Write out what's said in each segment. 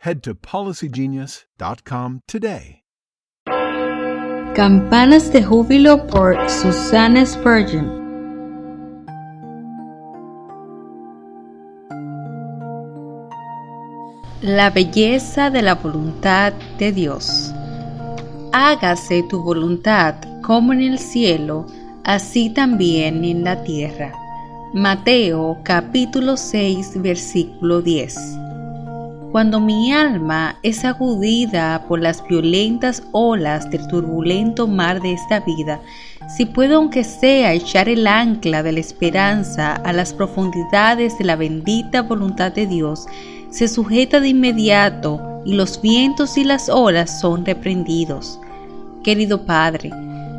head to policygenius.com today. Campanas de júbilo por Susana Spurgeon. La belleza de la voluntad de Dios. Hágase tu voluntad como en el cielo, así también en la tierra. Mateo capítulo 6 versículo 10. Cuando mi alma es agudida por las violentas olas del turbulento mar de esta vida, si puedo aunque sea echar el ancla de la esperanza a las profundidades de la bendita voluntad de Dios, se sujeta de inmediato y los vientos y las olas son reprendidos. Querido Padre,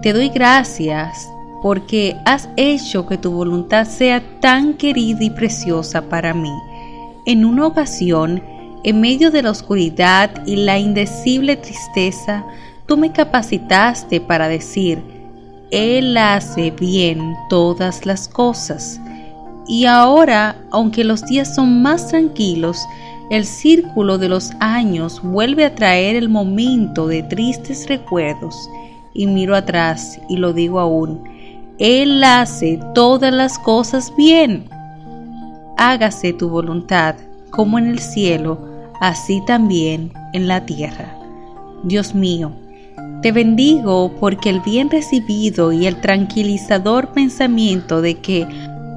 te doy gracias porque has hecho que tu voluntad sea tan querida y preciosa para mí. En una ocasión, en medio de la oscuridad y la indecible tristeza, tú me capacitaste para decir, Él hace bien todas las cosas. Y ahora, aunque los días son más tranquilos, el círculo de los años vuelve a traer el momento de tristes recuerdos. Y miro atrás y lo digo aún, Él hace todas las cosas bien. Hágase tu voluntad, como en el cielo, así también en la tierra. Dios mío, te bendigo porque el bien recibido y el tranquilizador pensamiento de que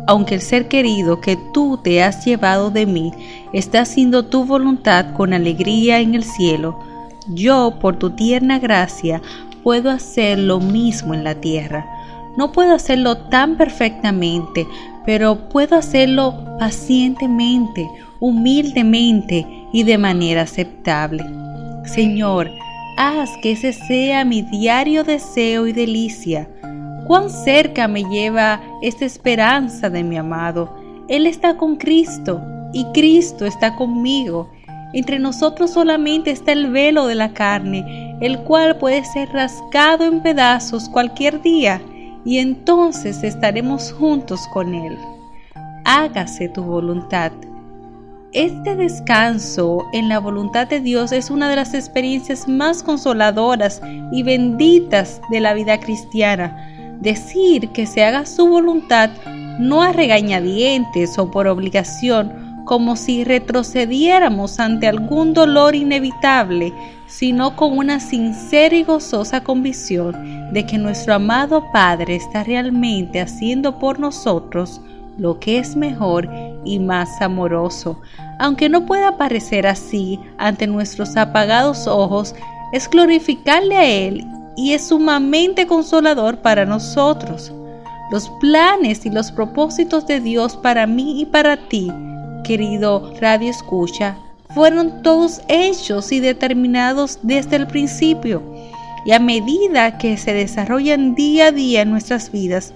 aunque el ser querido que tú te has llevado de mí está haciendo tu voluntad con alegría en el cielo, yo, por tu tierna gracia, puedo hacer lo mismo en la tierra. No puedo hacerlo tan perfectamente, pero puedo hacerlo pacientemente, humildemente y de manera aceptable. Señor, haz que ese sea mi diario deseo y delicia cuán cerca me lleva esta esperanza de mi amado. Él está con Cristo y Cristo está conmigo. Entre nosotros solamente está el velo de la carne, el cual puede ser rascado en pedazos cualquier día, y entonces estaremos juntos con Él. Hágase tu voluntad. Este descanso en la voluntad de Dios es una de las experiencias más consoladoras y benditas de la vida cristiana decir que se haga su voluntad no a regañadientes o por obligación, como si retrocediéramos ante algún dolor inevitable, sino con una sincera y gozosa convicción de que nuestro amado Padre está realmente haciendo por nosotros lo que es mejor y más amoroso. Aunque no pueda parecer así ante nuestros apagados ojos, es glorificarle a Él y es sumamente consolador para nosotros. Los planes y los propósitos de Dios para mí y para ti, querido Radio Escucha, fueron todos hechos y determinados desde el principio. Y a medida que se desarrollan día a día en nuestras vidas,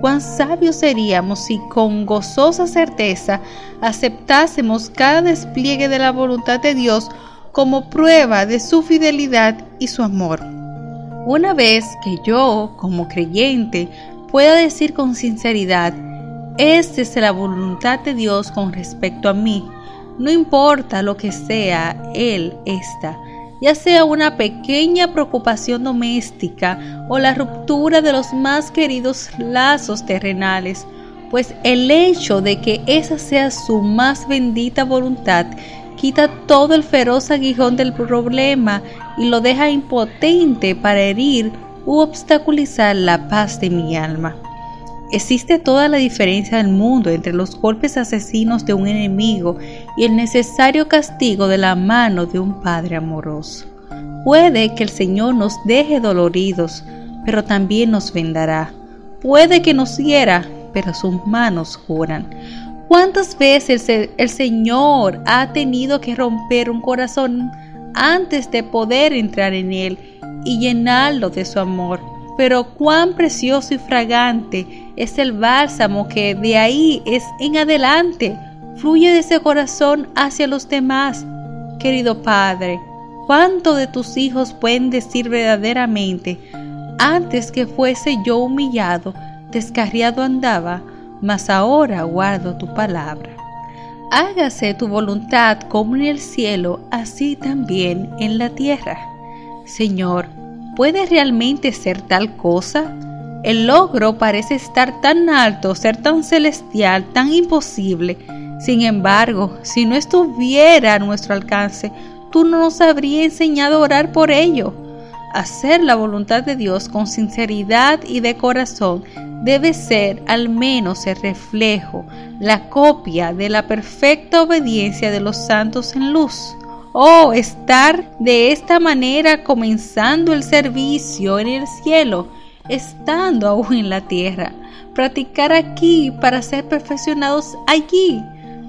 cuán sabios seríamos si con gozosa certeza aceptásemos cada despliegue de la voluntad de Dios como prueba de su fidelidad y su amor. Una vez que yo, como creyente, pueda decir con sinceridad, esta es la voluntad de Dios con respecto a mí, no importa lo que sea Él esta, ya sea una pequeña preocupación doméstica o la ruptura de los más queridos lazos terrenales, pues el hecho de que esa sea su más bendita voluntad quita todo el feroz aguijón del problema y lo deja impotente para herir u obstaculizar la paz de mi alma. Existe toda la diferencia del mundo entre los golpes asesinos de un enemigo y el necesario castigo de la mano de un Padre amoroso. Puede que el Señor nos deje doloridos, pero también nos vendará. Puede que nos hiera, pero sus manos juran. ¿Cuántas veces el, el Señor ha tenido que romper un corazón antes de poder entrar en él y llenarlo de su amor? Pero cuán precioso y fragante es el bálsamo que de ahí es en adelante fluye de ese corazón hacia los demás. Querido Padre, ¿cuánto de tus hijos pueden decir verdaderamente, antes que fuese yo humillado, descarriado andaba, mas ahora guardo tu palabra? Hágase tu voluntad como en el cielo, así también en la tierra. Señor, ¿Puede realmente ser tal cosa? El logro parece estar tan alto, ser tan celestial, tan imposible. Sin embargo, si no estuviera a nuestro alcance, tú no nos habrías enseñado a orar por ello. Hacer la voluntad de Dios con sinceridad y de corazón debe ser al menos el reflejo, la copia de la perfecta obediencia de los santos en luz. Oh, estar de esta manera comenzando el servicio en el cielo, estando aún en la tierra. Practicar aquí para ser perfeccionados allí.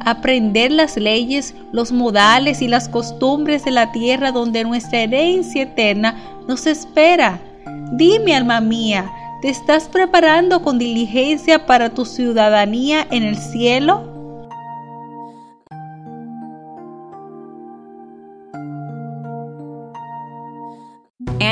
Aprender las leyes, los modales y las costumbres de la tierra donde nuestra herencia eterna nos espera. Dime, alma mía, ¿te estás preparando con diligencia para tu ciudadanía en el cielo?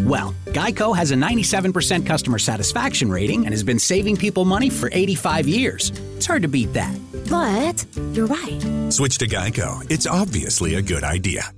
Well, Geico has a 97% customer satisfaction rating and has been saving people money for 85 years. It's hard to beat that. But you're right. Switch to Geico. It's obviously a good idea.